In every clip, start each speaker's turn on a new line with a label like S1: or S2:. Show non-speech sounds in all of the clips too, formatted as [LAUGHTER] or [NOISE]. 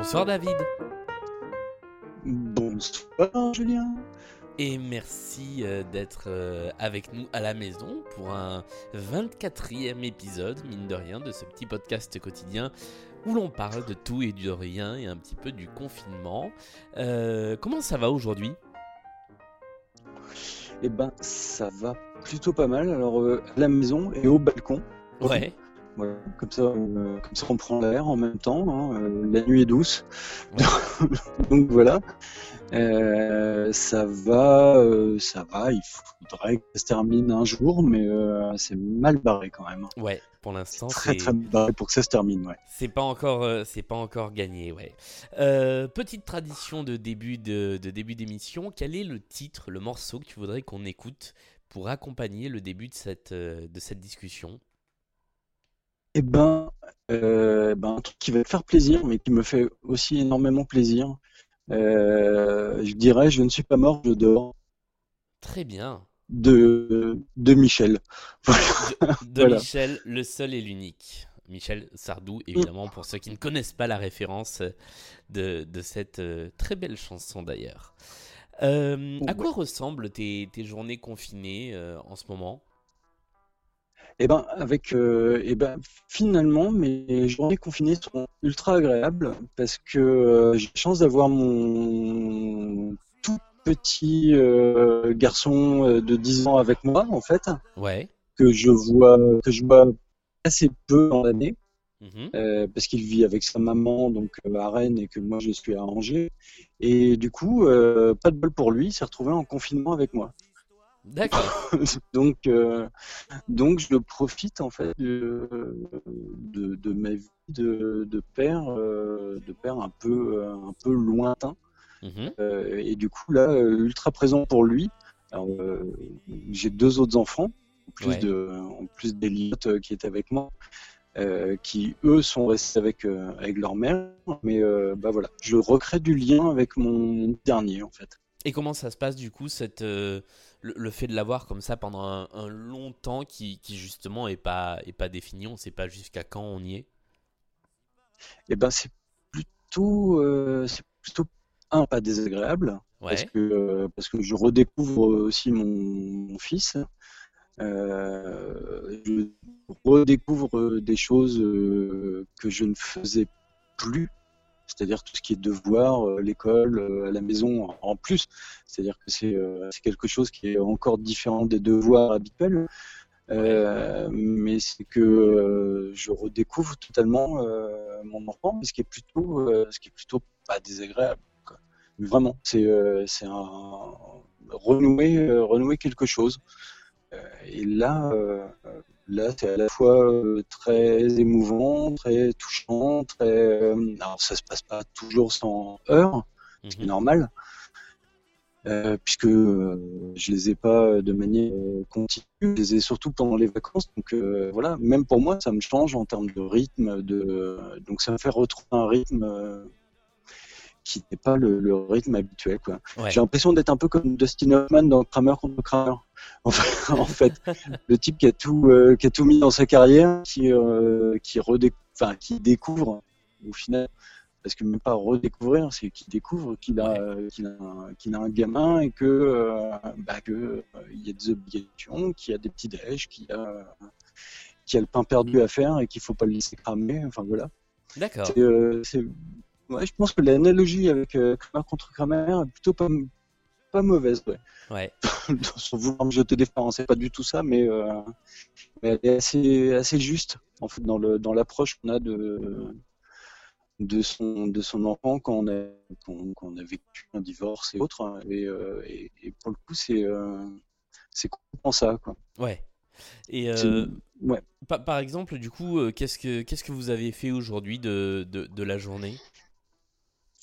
S1: Bonsoir David.
S2: Bonsoir Julien.
S1: Et merci euh, d'être euh, avec nous à la maison pour un 24e épisode, mine de rien, de ce petit podcast quotidien où l'on parle de tout et de rien et un petit peu du confinement. Euh, comment ça va aujourd'hui?
S2: Eh ben, ça va plutôt pas mal. Alors, à la maison et au balcon.
S1: Ouais
S2: comme ça, euh, comme ça on prend l'air en même temps. Hein, euh, la nuit est douce, [LAUGHS] donc voilà. Euh, ça va, ça va. Il faudrait que ça se termine un jour, mais c'est mal barré quand même.
S1: Ouais, pour l'instant,
S2: très très barré pour que ça se termine. Ouais.
S1: C'est pas encore, c'est pas encore gagné. Ouais. petite tradition de début de, de début d'émission. Quel est le titre, le morceau que tu voudrais qu'on écoute pour accompagner le début de cette de cette discussion?
S2: Eh ben, euh, ben, un truc qui va te faire plaisir, mais qui me fait aussi énormément plaisir. Euh, je dirais, je ne suis pas mort, je dors.
S1: Très bien.
S2: De, de Michel. [LAUGHS]
S1: De, Michel, le seul et l'unique. Michel Sardou, évidemment, pour ceux qui ne connaissent pas la référence de, de cette euh, très belle chanson d'ailleurs. à quoi ressemblent tes, tes journées confinées en ce moment?
S2: Et eh ben, avec, euh, eh ben, finalement, mes journées confinées sont ultra agréables parce que euh, j'ai la chance d'avoir mon tout petit euh, garçon de 10 ans avec moi, en fait.
S1: Ouais.
S2: Que je vois, que je vois assez peu dans l'année.
S1: Mhm.
S2: parce qu'il vit avec sa maman donc à Rennes et que moi je suis à Angers et du coup pas de bol pour lui il s'est retrouvé en confinement avec moi
S1: D'accord. [LAUGHS]
S2: donc, euh, donc je profite en fait de, de, ma vie de, de père, euh, de père un peu, un peu lointain.
S1: Mhm.
S2: Euh, et du coup là, ultra présent pour lui. j'ai deux autres enfants, en plus de, en plus d'Eliott qui est avec moi. qui eux sont restés avec avec leur mère, mais bah voilà, je recrée du lien avec mon dernier en fait.
S1: Et comment ça se passe du coup cette le, fait de l'avoir comme ça pendant un, long temps qui, qui, justement est pas, est pas défini, on ne sait pas jusqu'à quand on y est?
S2: Eh ben c'est plutôt, euh, c'est plutôt un pas désagréable parce que euh, parce que je redécouvre aussi mon, fils. Euh, je redécouvre des choses que je ne faisais plus c'est-à-dire tout ce qui est devoir, euh, l'école, euh, à la maison en plus. C'est-à-dire que euh, c'est quelque chose qui est encore différent des devoirs habituels. mais c'est que je redécouvre totalement mon enfant, ce qui est plutôt, ce qui est plutôt pas désagréable. Vraiment, c'est c'est un renouer, renouer quelque chose. et là, Là, c'est à la fois euh, très émouvant, très touchant, très. Euh, alors, ça se passe pas toujours sans heurts, ce qui est mhm. normal, euh, puisque je les ai pas de manière continue, je les ai surtout pendant les vacances. Donc voilà, même pour moi, ça me change en termes de rythme, de donc ça me fait retrouver un rythme qui n'est pas le, rythme habituel. Quoi. J'ai l'impression d'être un peu comme Dustin Hoffman dans Kramer contre Kramer. [LAUGHS] En fait, en fait le type qui a tout, euh, qui a tout mis dans sa carrière, qui, euh, qui, enfin, qui découvre au final, parce que même pas redécouvrir, c'est qu'il découvre qu'il a, qu'il a, qu'il a, un gamin et que, euh, bah, que il y a des obligations, qu'il y a des petits déj, qu'il a, qu'il a le pain perdu à faire et qu'il faut pas le laisser cramer. Enfin voilà.
S1: D'accord.
S2: C'est Ouais, je pense que l'analogie avec euh, Kramer contre Kramer est plutôt pas, pas mauvaise. Ouais.
S1: ouais. [LAUGHS]
S2: Sans vouloir me jeter des fleurs, c'est pas du tout ça, mais, euh, mais, elle est assez, assez juste en fait, dans, le, dans l'approche qu'on a de, de, son, de son enfant quand on, a, quand, a vécu un divorce et autres. Hein. Et, euh, et, et, pour le coup, c'est, euh, c'est complètement ça. Quoi.
S1: Ouais. Et
S2: ouais.
S1: par, par, exemple, du coup, qu'est-ce que, qu'est-ce que vous avez fait aujourd'hui de, de, de la journée?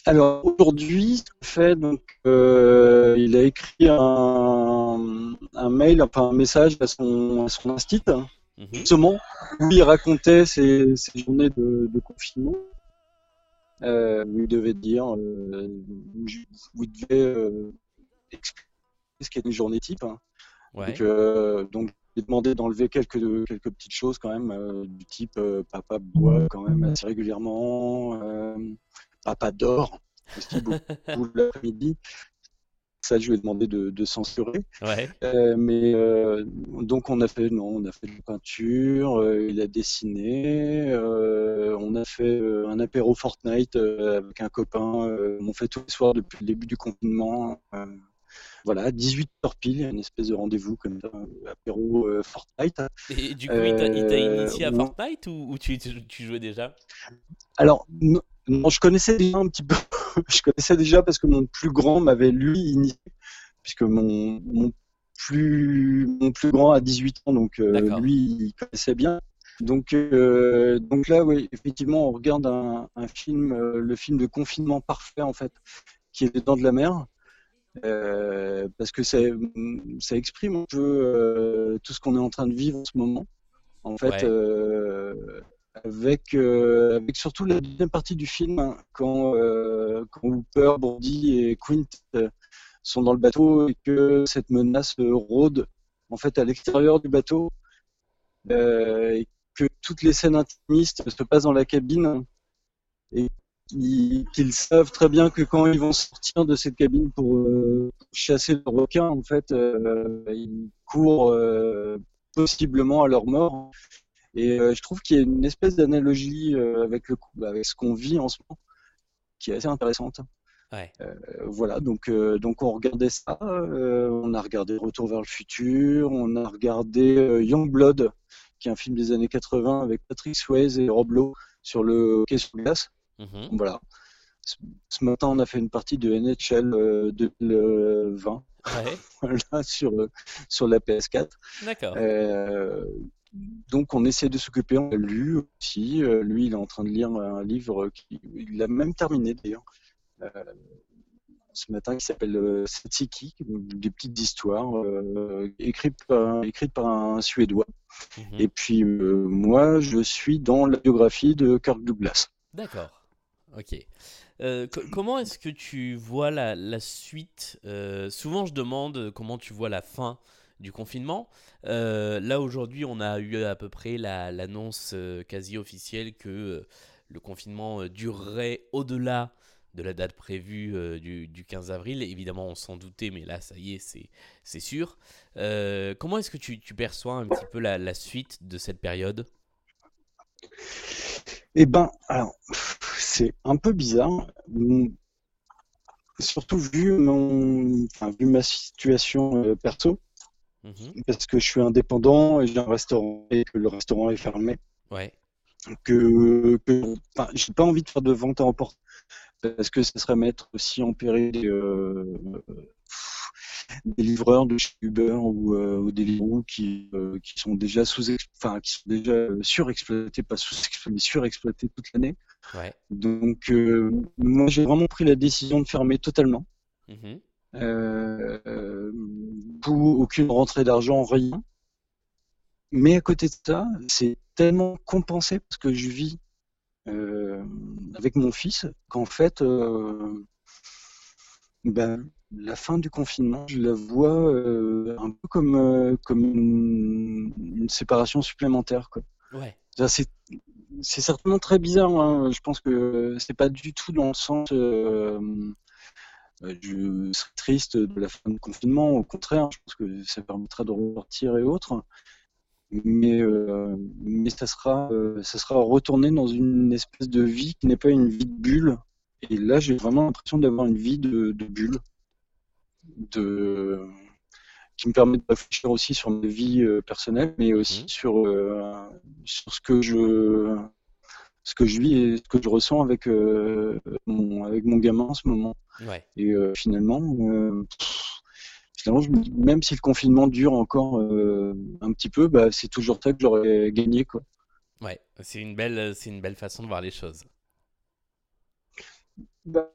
S2: Alors aujourd'hui, fait donc, euh, il a écrit un, un, mail, enfin un message à son, à son instit, mhm. justement, où il racontait ses, ses journées de, de confinement. Euh, où il devait dire, euh, où il devait euh, expliquer ce qu'est une journée type. Hein.
S1: Ouais.
S2: Donc, euh, donc il demandé d'enlever quelques, quelques petites choses quand même, du type papa boit quand même assez régulièrement Papa d'or aussi beaucoup [LAUGHS] l'après-midi ça je lui ai demandé de, censurer. Euh, mais euh, donc on a fait non, on a fait de la peinture, euh, il a dessiné, on a fait un apéro Fortnite avec un copain, on fait tous les soirs depuis le début du confinement. voilà, 18 heures pile, une espèce de rendez-vous comme ça, apéro Fortnite.
S1: Et du coup, il t'a initié à Fortnite ou, tu, tu, jouais déjà?
S2: Alors, non, je connaissais déjà un petit peu. [LAUGHS] je connaissais déjà parce que mon plus grand m'avait lui initié, puisque mon, mon, plus, mon plus grand a 18 ans, donc euh, lui, il connaissait bien. Donc, euh, donc là, oui, effectivement, on regarde un, un film, euh, le film de confinement parfait, en fait, qui est Dents de la Mer. parce que ça, ça exprime un peu tout ce qu'on est en train de vivre en ce moment. En fait, avec, euh, avec surtout la deuxième partie du film, hein, quand, euh, quand Hooper, Bordy et Quint euh, sont dans le bateau et que cette menace rôde en fait à l'extérieur du bateau et que toutes les scènes intimistes se passent dans la cabine et qu'ils savent très bien que quand ils vont sortir de cette cabine pour chasser le requin, en fait, ils courent possiblement à leur mort. Et euh, je trouve qu'il y a une espèce d'analogie euh, avec, le, avec ce qu'on vit en ce moment qui est assez intéressante. Ouais. Euh, voilà, donc, donc on regardait ça, on a regardé Retour vers le futur, on a regardé Young Blood, qui est un film des années 80 avec Patrick Swayze et Rob Lowe sur le hockey sur glace. Mm-hmm. Voilà. Ce matin, on a fait une partie de NHL 2020 ouais. [LAUGHS] voilà, sur, sur la PS4. D'accord donc on essaie de s'occuper, on l'a lu aussi. Euh, lui, il est en train de lire un livre qu'il a même terminé d'ailleurs euh, ce matin qui s'appelle euh, Setsiki, des petites histoires écrites, par, par un Suédois. Mhm. Et puis moi, je suis dans la biographie de Kirk Douglas.
S1: D'accord. Ok. comment est-ce que tu vois la, la suite? Souvent, je demande comment tu vois la fin du confinement. Euh, là aujourd'hui, on a eu à peu près l'annonce euh, quasi officielle que euh, le confinement durerait au-delà de la date prévue du, 15 avril. Évidemment, on s'en doutait, mais là, ça y est, c'est sûr. comment est-ce que tu, perçois un petit peu la, suite de cette période?
S2: Eh ben, alors, c'est un peu bizarre. Surtout vu, mon, vu ma situation perso. Mhm. parce que je suis indépendant et j'ai un restaurant et que le restaurant est fermé. Ouais. Que, que j'ai pas envie de faire de vente à emporter parce que ça serait mettre aussi en péril des, euh, des livreurs de chez Uber ou, euh, des livreurs qui, euh, qui sont déjà sous enfin qui sont déjà surexploités pas sous-exploités mais surexploités toute l'année. Ouais. Donc moi j'ai vraiment pris la décision de fermer totalement. Mhm. Euh, pour aucune rentrée d'argent, rien. Mais à côté de ça, c'est tellement compensé parce que je vis euh, avec mon fils qu'en fait, euh, ben, la fin du confinement, je la vois un peu comme, comme une, séparation supplémentaire. Quoi. Ouais. C'est, certainement très bizarre. Hein. Je pense que c'est pas du tout dans le sens je serais triste de la fin du confinement. Au contraire, je pense que ça permettra de repartir et autres. Mais, euh, mais ça, sera, euh, ça sera retourné dans une espèce de vie qui n'est pas une vie de bulle. Et là, j'ai vraiment l'impression d'avoir une vie de, bulle. De, qui me permet de réfléchir aussi sur ma vie euh, personnelle, mais aussi mmh. sur, sur ce que je ce que je vis et ce que je ressens avec, euh, mon, avec mon gamin en ce moment. Et euh, finalement, euh, finalement même si le confinement dure encore un petit peu, bah, c'est toujours ça que j'aurais gagné. Quoi.
S1: Ouais, c'est une, belle, une belle façon de voir les choses.
S2: Bah,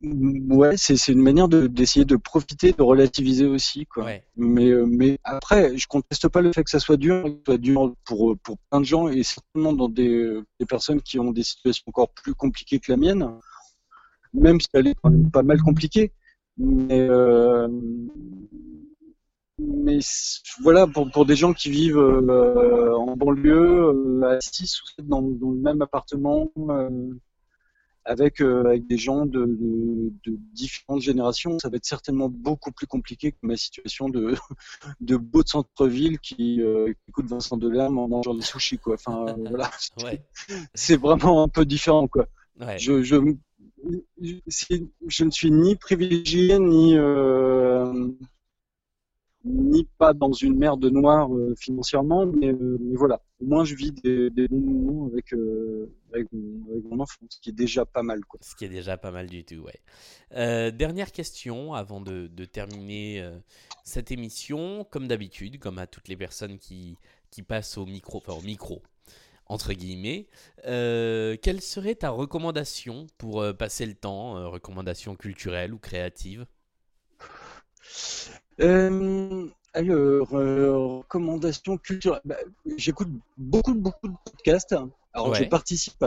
S2: Ouais, c'est une manière d'essayer de, profiter, de relativiser aussi. Quoi. Mais, euh, mais après, je conteste pas le fait que ça soit dur, que ça soit dur pour, pour plein de gens et certainement dans des, des personnes qui ont des situations encore plus compliquées que la mienne, même si elle est quand même pas mal compliquée. Mais, euh, mais voilà, pour, pour des gens qui vivent euh, en banlieue, à 6 ou 7 dans, dans le même appartement, avec, avec des gens de, de, différentes générations, ça va être certainement beaucoup plus compliqué que ma situation de, [LAUGHS] de beau de centre-ville qui, qui, coûte Vincent Delerme en mangeant des sushis. Quoi. Enfin, [LAUGHS] voilà. [LAUGHS] C'est vraiment un peu différent. Quoi. Je, je, je, ne suis ni privilégié ni, euh, ni pas dans une mer de noir euh, financièrement, mais, euh, mais, voilà. Au moins, je vis des, bons moments avec, avec, mon, enfant, ce qui est déjà pas mal. Quoi.
S1: Ce qui est déjà pas mal du tout, ouais. dernière question avant de, terminer cette émission. Comme d'habitude, comme à toutes les personnes qui, qui passent au micro, enfin au micro, entre guillemets. Euh, quelle serait ta recommandation pour euh, passer le temps euh, Recommandation culturelle ou créative?
S2: Alors, recommandation culturelle. Bah, j'écoute beaucoup, beaucoup de podcasts. Alors, je participe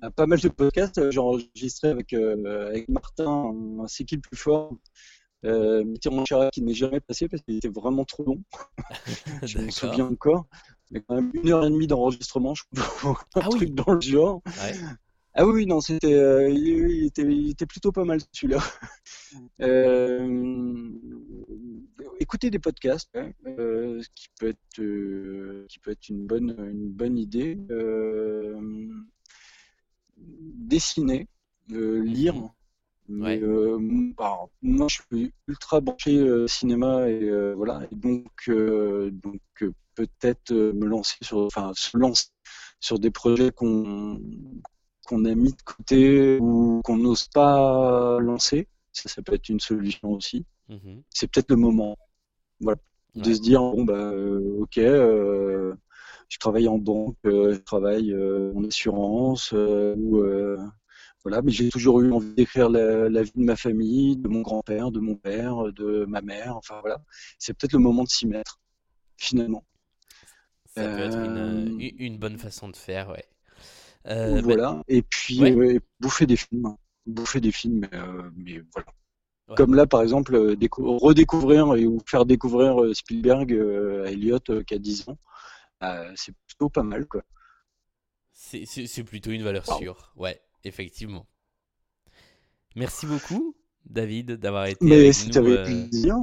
S2: à, pas mal de podcasts. J'ai enregistré avec, avec Martin C'est qui le plus fort euh, Mitterrand qui n'est jamais passé parce qu'il était vraiment trop long. [LAUGHS] je me souviens encore. Mais quand même une heure et demie d'enregistrement, je crois, un ah truc dans le genre. Ah oui, non, c'était, euh, il, était, plutôt pas mal celui-là. [LAUGHS] Euh, écouter des podcasts, euh, qui peut être, qui peut être une bonne, une bonne idée. dessiner, lire. Mhm. Mais bah, moi, je suis ultra branché cinéma et voilà. Et donc, donc peut-être euh, me lancer sur, enfin, se lancer sur des projets qu'on qu'on a mis de côté ou qu'on n'ose pas lancer. Ça, ça peut être une solution aussi. Mhm. C'est peut-être le moment. Voilà. De se dire, bon, bah, euh, ok, euh, je travaille en banque, je travaille en assurance, ou, voilà, mais j'ai toujours eu envie d'écrire la, la, vie de ma famille, de mon grand-père, de mon père, de ma mère, enfin voilà. C'est peut-être le moment de s'y mettre, finalement.
S1: Ça peut être une, euh, une, bonne façon de faire, ouais.
S2: Euh, voilà. Et puis bouffer des films, bouffer des films, euh, mais voilà. Comme là, par exemple, redécouvrir et ou faire découvrir Spielberg à Elliot qui a 10 ans, c'est plutôt pas mal, quoi.
S1: C'est plutôt une valeur sûre, ouais, effectivement. Merci beaucoup, David, d'avoir été
S2: mais avec nous. plaisir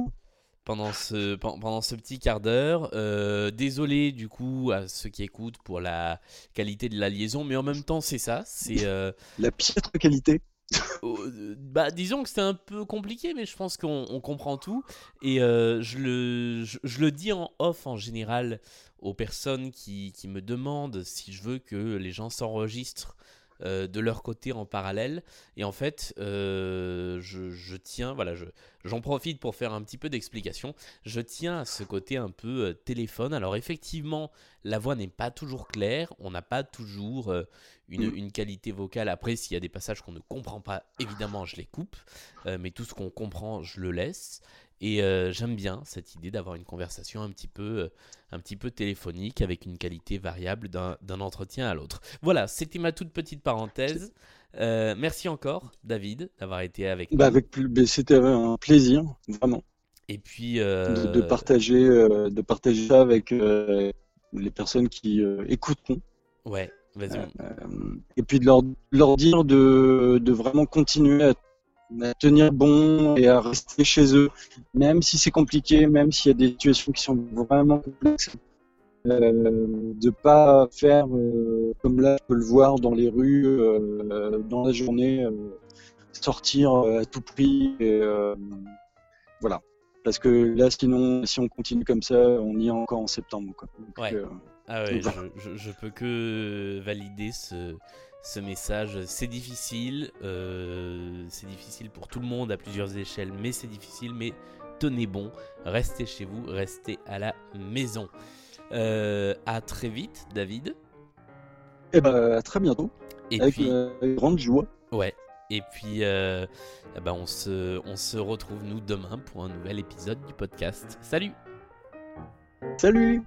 S1: pendant ce, pendant ce petit quart d'heure. Euh, désolé du coup à ceux qui écoutent pour la qualité de la liaison, mais en même temps c'est ça, c'est euh,
S2: la piètre qualité.
S1: Euh, bah, disons que c'était un peu compliqué, mais je pense qu'on comprend tout. Et je, le, je, le dis en off en général aux personnes qui me demandent si je veux que les gens s'enregistrent euh, de leur côté en parallèle. Et en fait, euh, je, tiens, voilà, j'en profite pour faire un petit peu d'explication. Je tiens à ce côté un peu euh, téléphone. Alors effectivement, la voix n'est pas toujours claire, on n'a pas toujours une, mm. une, qualité vocale. Après, s'il y a des passages qu'on ne comprend pas, évidemment, je les coupe. mais tout ce qu'on comprend, je le laisse. Et euh, j'aime bien cette idée d'avoir une conversation un petit peu, euh, un petit peu téléphonique avec une qualité variable d'un entretien à l'autre. Voilà, c'était ma toute petite parenthèse. Euh, merci encore, David, d'avoir été avec
S2: bah, nous. C'était un plaisir, vraiment.
S1: Et puis
S2: de, partager, de partager ça avec les personnes qui écouteront.
S1: Ouais, vas-y.
S2: et puis de leur, leur dire de, de vraiment continuer à à tenir bon et à rester chez eux, même si c'est compliqué, même s'il y a des situations qui sont vraiment complexes. Euh, de pas faire euh, comme là je peux le voir dans les rues euh, dans la journée sortir à tout prix et voilà parce que là sinon si on continue comme ça on y est encore en septembre quoi.
S1: ouais. ah ouais, je, je, peux que valider ce, ce message. C'est difficile, euh, c'est difficile pour tout le monde à plusieurs échelles, mais c'est difficile, mais tenez bon, restez chez vous, restez à la maison. Euh, à très vite, David.
S2: Et eh ben, à très bientôt. Et avec puis, euh, grande joie.
S1: Ouais. Et puis, euh, eh ben on, se, on se retrouve nous demain pour un nouvel épisode du podcast. Salut
S2: Salut